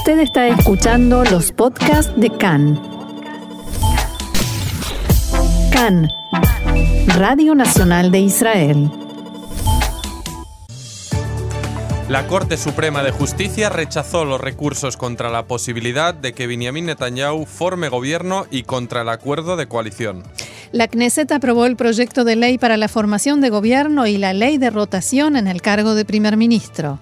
Usted está escuchando los podcasts de CAN. CAN, Radio Nacional de Israel. La Corte Suprema de Justicia rechazó los recursos contra la posibilidad de que Benjamin Netanyahu forme gobierno y contra el acuerdo de coalición. La Knesset aprobó el proyecto de ley para la formación de gobierno y la ley de rotación en el cargo de primer ministro.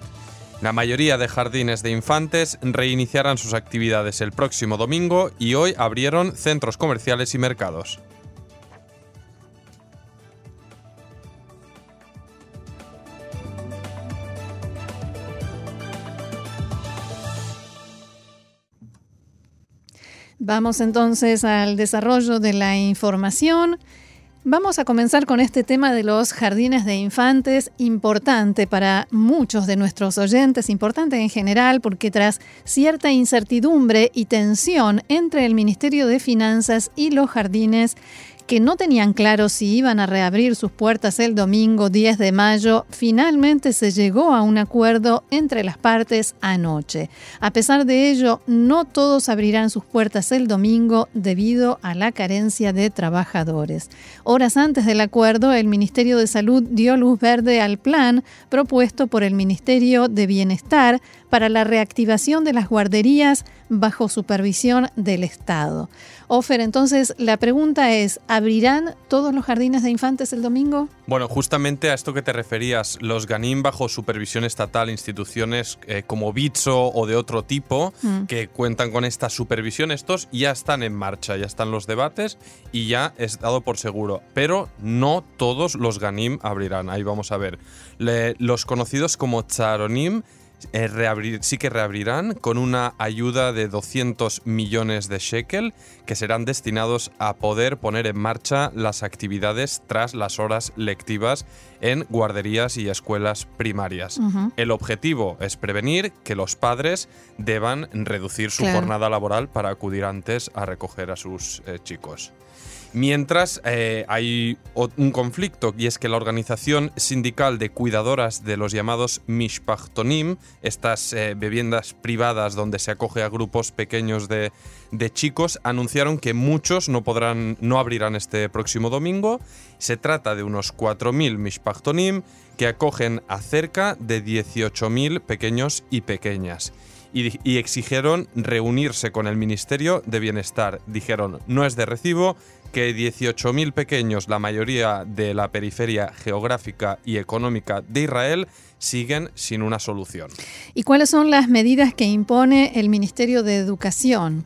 La mayoría de jardines de infantes reiniciarán sus actividades el próximo domingo y hoy abrieron centros comerciales y mercados. Vamos entonces al desarrollo de la información. Vamos a comenzar con este tema de los jardines de infantes, importante para muchos de nuestros oyentes, importante en general porque tras cierta incertidumbre y tensión entre el Ministerio de Finanzas y los jardines, que no tenían claro si iban a reabrir sus puertas el domingo 10 de mayo, finalmente se llegó a un acuerdo entre las partes anoche. A pesar de ello, no todos abrirán sus puertas el domingo debido a la carencia de trabajadores. Horas antes del acuerdo, el Ministerio de Salud dio luz verde al plan propuesto por el Ministerio de Bienestar para la reactivación de las guarderías bajo supervisión del Estado. Ofer, entonces la pregunta es, ¿abrirán todos los jardines de infantes el domingo? Bueno, justamente a esto que te referías, los GANIM bajo supervisión estatal, instituciones eh, como Bitso o de otro tipo mm. que cuentan con esta supervisión, estos ya están en marcha, ya están los debates y ya es dado por seguro. Pero no todos los GANIM abrirán, ahí vamos a ver. los conocidos como Charonim eh, sí que reabrirán con una ayuda de 200 millones de shekel que serán destinados a poder poner en marcha las actividades tras las horas lectivas en guarderías y escuelas primarias. El objetivo es prevenir que los padres deban reducir su jornada laboral para acudir antes a recoger a sus eh, chicos. Mientras eh, hay un conflicto y es que la organización sindical de cuidadoras de los llamados Mishpachtonim, estas eh, viviendas privadas donde se acoge a grupos pequeños de, de, chicos, anunciaron que muchos no podrán, no abrirán este próximo domingo. Se trata de unos 4.000 Mishpachtonim que acogen a cerca de 18.000 pequeños y pequeñas. Y, y, exigieron reunirse con el Ministerio de Bienestar. Dijeron, no es de recibo que 18.000 pequeños, la mayoría de la periferia geográfica y económica de Israel, siguen sin una solución. ¿Y cuáles son las medidas que impone el Ministerio de Educación?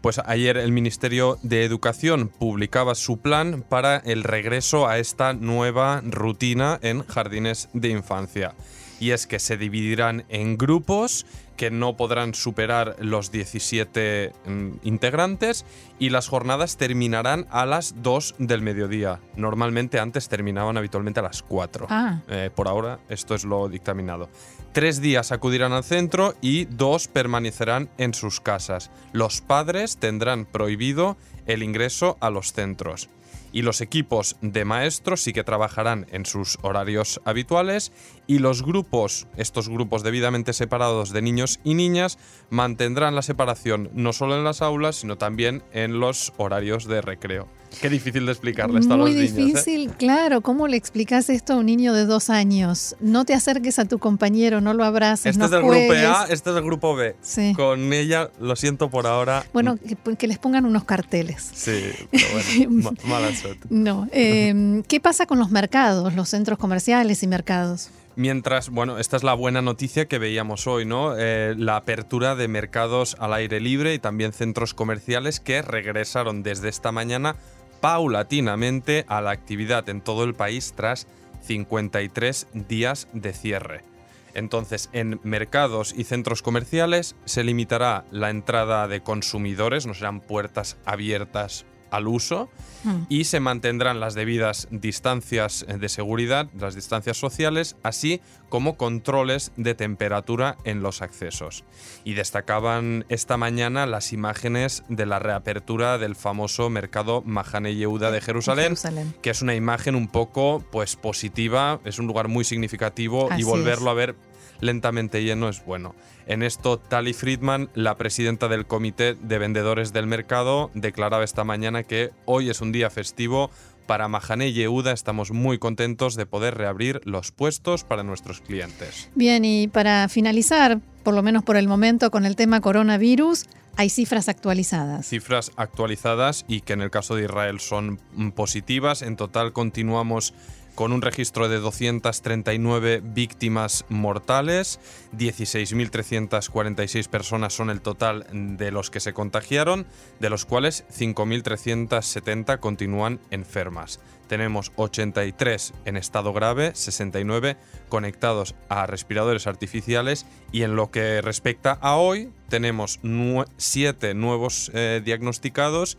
Pues ayer el Ministerio de Educación publicaba su plan para el regreso a esta nueva rutina en jardines de infancia. Y es que se dividirán en grupos que no podrán superar los 17 mm, integrantes y las jornadas terminarán a las 2 del mediodía. Normalmente antes terminaban habitualmente a las 4. Ah. Eh, por ahora esto es lo dictaminado. Tres días acudirán al centro y dos permanecerán en sus casas. Los padres tendrán prohibido el ingreso a los centros y los equipos de maestros sí que trabajarán en sus horarios habituales y los grupos, estos grupos debidamente separados de niños y niñas, mantendrán la separación no solo en las aulas, sino también en los horarios de recreo. Qué difícil de explicarle esto a los niños. Muy ¿eh? difícil, claro. ¿Cómo le explicas esto a un niño de dos años? No te acerques a tu compañero, no lo abraces. Este no es del grupo A, este es del grupo B. Sí. Con ella, lo siento por ahora. Bueno, que, les pongan unos carteles. Sí, pero bueno, mala suerte. No. Em, ¿Qué pasa con los mercados, los centros comerciales y mercados? Mientras, bueno, esta es la buena noticia que veíamos hoy, ¿no? Eh, la apertura de mercados al aire libre y también centros comerciales que regresaron desde esta mañana paulatinamente a la actividad en todo el país tras 53 días de cierre. Entonces, en mercados y centros comerciales se limitará la entrada de consumidores, no serán puertas abiertas al uso hmm. y se mantendrán las debidas distancias de seguridad, las distancias sociales, así como controles de temperatura en los accesos. Y destacaban esta mañana las imágenes de la reapertura del famoso mercado Mahane Yehuda de Jerusalén, que es una imagen un poco pues positiva, es un lugar muy significativo y volverlo a ver lentamente lleno es bueno. En esto, Tali Friedman, la presidenta del Comité de Vendedores del Mercado, declaraba esta mañana que hoy es un día festivo para Mahané y Yehuda. Estamos muy contentos de poder reabrir los puestos para nuestros clientes. Bien, y para finalizar, por lo menos por el momento, con el tema coronavirus, hay cifras actualizadas. Cifras actualizadas y que en el caso de Israel son positivas. En total continuamos con un registro de 239 víctimas mortales, 16.346 personas son el total de los que se contagiaron, de los cuales 5.370 continúan enfermas. Tenemos 83 en estado grave, 69 conectados a respiradores artificiales y en lo que respecta a hoy tenemos 7 nuevos eh, diagnosticados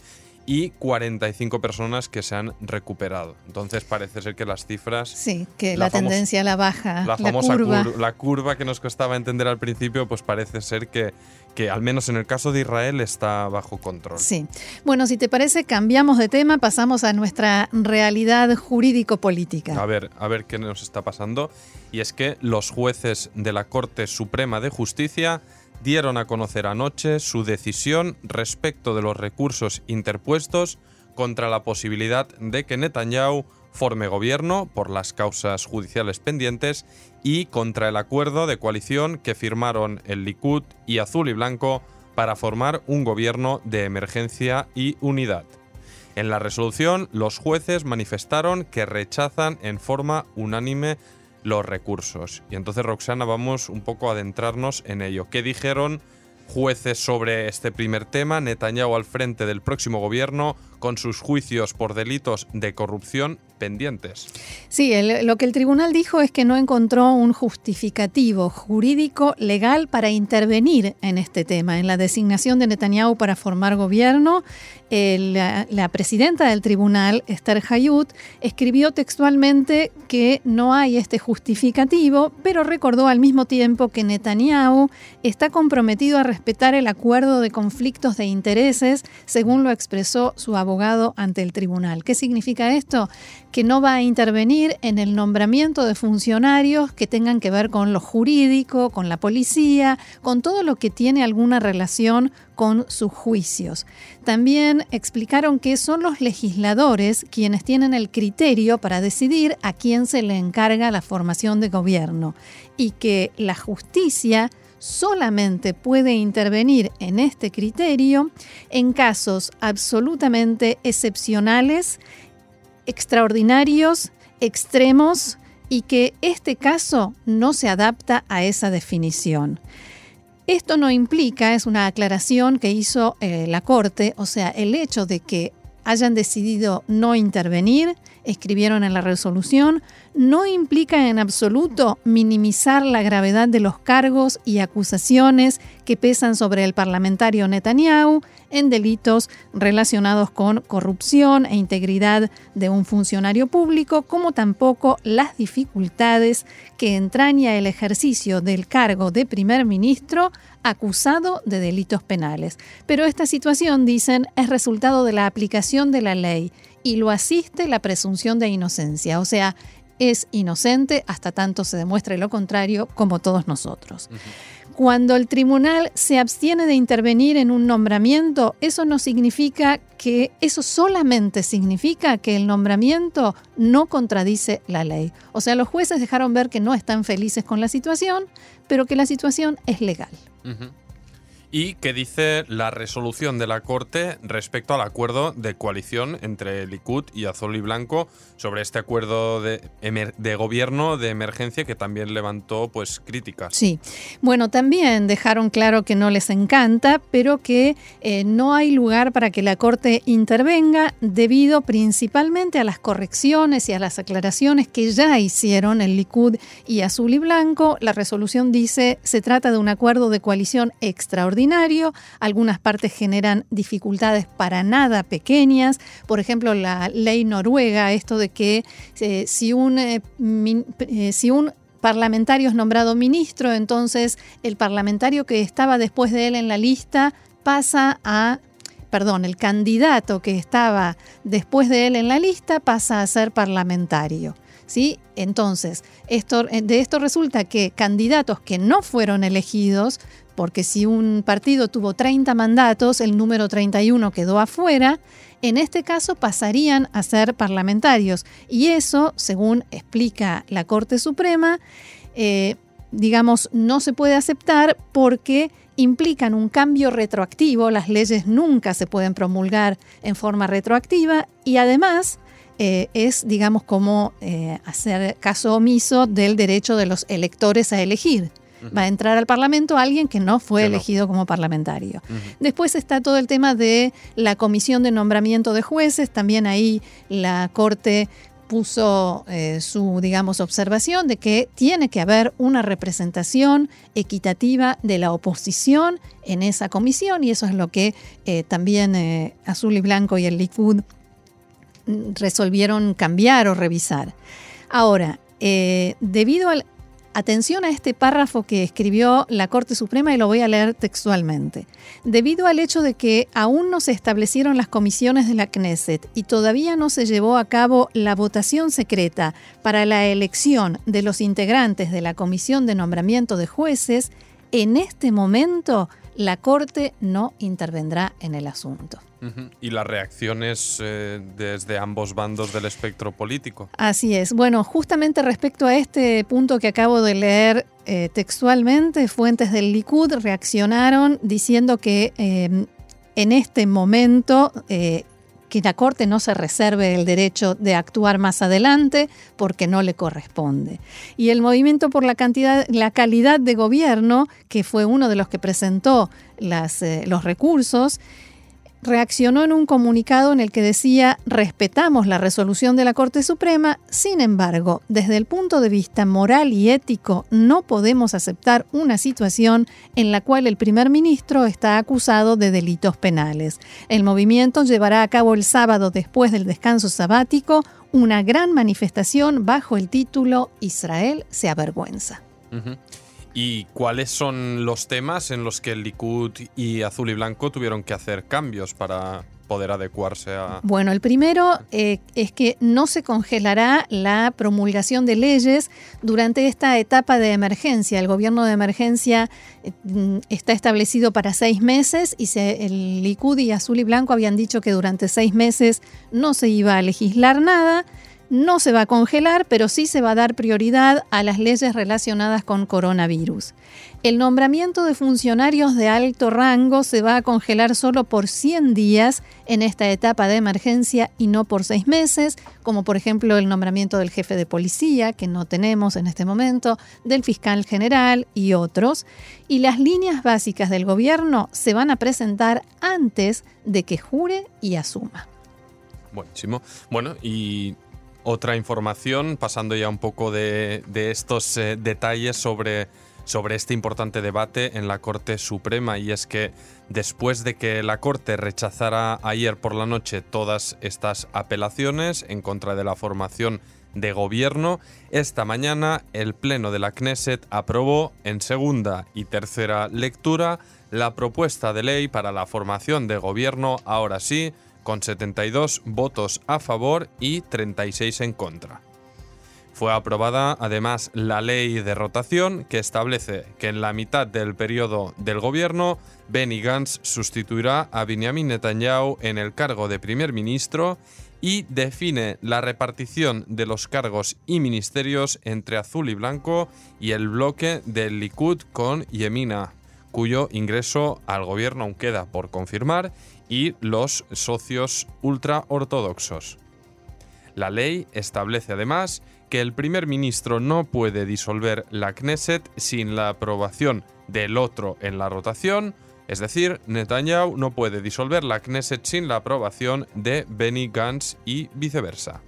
y 45 personas que se han recuperado. Entonces parece ser que las cifras... Sí, que la, tendencia a la baja, la, famosa curva. la curva que nos costaba entender al principio, pues parece ser que, que al menos en el caso de Israel está bajo control. Sí. Bueno, si te parece, cambiamos de tema, pasamos a nuestra realidad jurídico-política. A ver, a ver qué nos está pasando. Y es que los jueces de la Corte Suprema de Justicia dieron a conocer anoche su decisión respecto de los recursos interpuestos contra la posibilidad de que Netanyahu forme gobierno por las causas judiciales pendientes y contra el acuerdo de coalición que firmaron el Likud y Azul y Blanco para formar un gobierno de emergencia y unidad. En la resolución, los jueces manifestaron que rechazan en forma unánime los recursos. Y entonces, Roxana, vamos un poco a adentrarnos en ello. ¿Qué dijeron jueces sobre este primer tema? Netanyahu al frente del próximo gobierno con sus juicios por delitos de corrupción Sí, lo que el tribunal dijo es que no encontró un justificativo jurídico legal para intervenir en este tema, en la designación de Netanyahu para formar gobierno. la, presidenta del tribunal, Esther Hayut, escribió textualmente que no hay este justificativo, pero recordó al mismo tiempo que Netanyahu está comprometido a respetar el acuerdo de conflictos de intereses, según lo expresó su abogado ante el tribunal. ¿Qué significa esto? Que no va a intervenir en el nombramiento de funcionarios que tengan que ver con lo jurídico, con la policía, con todo lo que tiene alguna relación con sus juicios. También explicaron que son los legisladores quienes tienen el criterio para decidir a quién se le encarga la formación de gobierno y que la justicia solamente puede intervenir en este criterio en casos absolutamente excepcionales extraordinarios, extremos y que este caso no se adapta a esa definición. Esto no implica, es una aclaración que hizo eh, la Corte, o sea, el hecho de que hayan decidido no intervenir, escribieron en la resolución, no implica en absoluto minimizar la gravedad de los cargos y acusaciones que pesan sobre el parlamentario Netanyahu en delitos relacionados con corrupción e integridad de un funcionario público, como tampoco las dificultades que entraña el ejercicio del cargo de primer ministro acusado de delitos penales. Pero esta situación, dicen, es resultado de la aplicación de la ley y lo asiste la presunción de inocencia, o sea, es inocente hasta tanto se demuestre lo contrario, como todos nosotros. Cuando el tribunal se abstiene de intervenir en un nombramiento, eso no significa que, eso solamente significa que el nombramiento no contradice la ley. O sea, los jueces dejaron ver que no están felices con la situación, pero que la situación es legal y que dice la resolución de la Corte respecto al acuerdo de coalición entre Likud y Azul y Blanco sobre este acuerdo de, gobierno de emergencia que también levantó pues críticas. Sí, bueno, también dejaron claro que no les encanta, pero que eh, no hay lugar para que la Corte intervenga debido principalmente a las correcciones y a las aclaraciones que ya hicieron el Likud y Azul y Blanco. La resolución dice se trata de un acuerdo de coalición extraordinario algunas partes generan dificultades para nada pequeñas, por ejemplo la ley noruega, esto de que eh, si un, eh, eh, si un parlamentario es nombrado ministro, entonces el parlamentario que estaba después de él en la lista pasa a perdón, el candidato que estaba después de él en la lista pasa a ser parlamentario ¿sí? Entonces, esto, de esto resulta que candidatos que no fueron elegidos, porque si un partido tuvo 30 mandatos, el número 31 quedó afuera, en este caso pasarían a ser parlamentarios. Y eso, según explica la Corte Suprema, eh, digamos, no se puede aceptar porque implican un cambio retroactivo, las leyes nunca se pueden promulgar en forma retroactiva y además eh, es, digamos, como eh, hacer caso omiso del derecho de los electores a elegir. Va a entrar al Parlamento alguien que no fue elegido como parlamentario. Después está todo el tema de la comisión de nombramiento de jueces. También ahí la Corte puso eh, su, digamos, observación de que tiene que haber una representación equitativa de la oposición en esa comisión y eso es lo que también Azul y Blanco y el Likud resolvieron cambiar o revisar. Ahora, eh, debido al... Atención a este párrafo que escribió la Corte Suprema y lo voy a leer textualmente. Debido al hecho de que aún no se establecieron las comisiones de la Knesset y todavía no se llevó a cabo la votación secreta para la elección de los integrantes de la Comisión de Nombramiento de Jueces, en este momento la Corte no intervendrá en el asunto. Y las reacciones eh, desde ambos bandos del espectro político. Así es. Bueno, justamente respecto a este punto que acabo de leer eh, textualmente, fuentes del Likud reaccionaron diciendo que eh, en este momento que la Corte no se reserve el derecho de actuar más adelante porque no le corresponde. Y el movimiento por la, cantidad, la calidad de gobierno, que fue uno de los que presentó las, los recursos, reaccionó en un comunicado en el que decía respetamos la resolución de la Corte Suprema, sin embargo, desde el punto de vista moral y ético no podemos aceptar una situación en la cual el primer ministro está acusado de delitos penales. El movimiento llevará a cabo el sábado después del descanso sabático una gran manifestación bajo el título Israel se avergüenza. ¿Y cuáles son los temas en los que el Likud y Azul y Blanco tuvieron que hacer cambios para poder adecuarse a... Bueno, el primero eh, es que no se congelará la promulgación de leyes durante esta etapa de emergencia. El gobierno de emergencia eh, está establecido para seis meses y se, el Likud y Azul y Blanco habían dicho que durante seis meses no se iba a legislar nada no se va a congelar, pero sí se va a dar prioridad a las leyes relacionadas con coronavirus. El nombramiento de funcionarios de alto rango se va a congelar solo por 100 días en esta etapa de emergencia y no por seis meses, como por ejemplo el nombramiento del jefe de policía, que no tenemos en este momento, del fiscal general y otros. Y las líneas básicas del gobierno se van a presentar antes de que jure y asuma. Buenísimo. Bueno, y otra información, pasando ya un poco de, estos eh, detalles sobre, sobre este importante debate en la Corte Suprema, y es que después de que la Corte rechazara ayer por la noche todas estas apelaciones en contra de la formación de gobierno, esta mañana el Pleno de la Knesset aprobó en segunda y tercera lectura la propuesta de ley para la formación de gobierno, ahora sí, con 72 votos a favor y 36 en contra. Fue aprobada además la ley de rotación que establece que en la mitad del periodo del gobierno Benny Gantz sustituirá a Benjamin Netanyahu en el cargo de primer ministro y define la repartición de los cargos y ministerios entre azul y blanco y el bloque del Likud con Yemina, cuyo ingreso al gobierno aún queda por confirmar y los socios ultraortodoxos. La ley establece además que el primer ministro no puede disolver la Knesset sin la aprobación del otro en la rotación, es decir, Netanyahu no puede disolver la Knesset sin la aprobación de Benny Gantz y viceversa.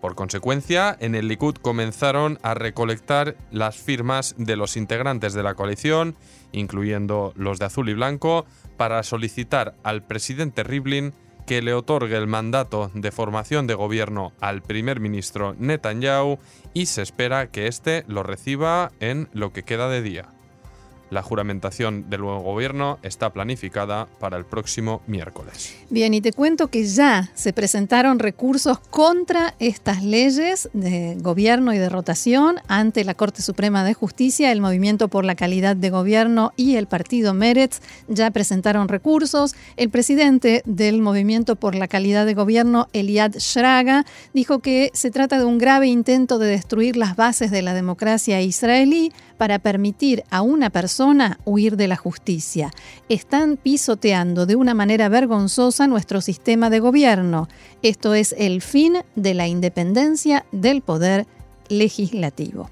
Por consecuencia, en el Likud comenzaron a recolectar las firmas de los integrantes de la coalición, incluyendo los de azul y blanco, para solicitar al presidente Rivlin que le otorgue el mandato de formación de gobierno al primer ministro Netanyahu y se espera que éste lo reciba en lo que queda de día. La juramentación del nuevo gobierno está planificada para el próximo miércoles. Bien, y te cuento que ya se presentaron recursos contra estas leyes de gobierno y de rotación ante la Corte Suprema de Justicia. El Movimiento por la Calidad de Gobierno y el partido Meretz ya presentaron recursos. El presidente del Movimiento por la Calidad de Gobierno, Eliad Shraga, dijo que se trata de un grave intento de destruir las bases de la democracia israelí para permitir a una persona huir de la justicia. Están pisoteando de una manera vergonzosa nuestro sistema de gobierno. Esto es el fin de la independencia del poder legislativo.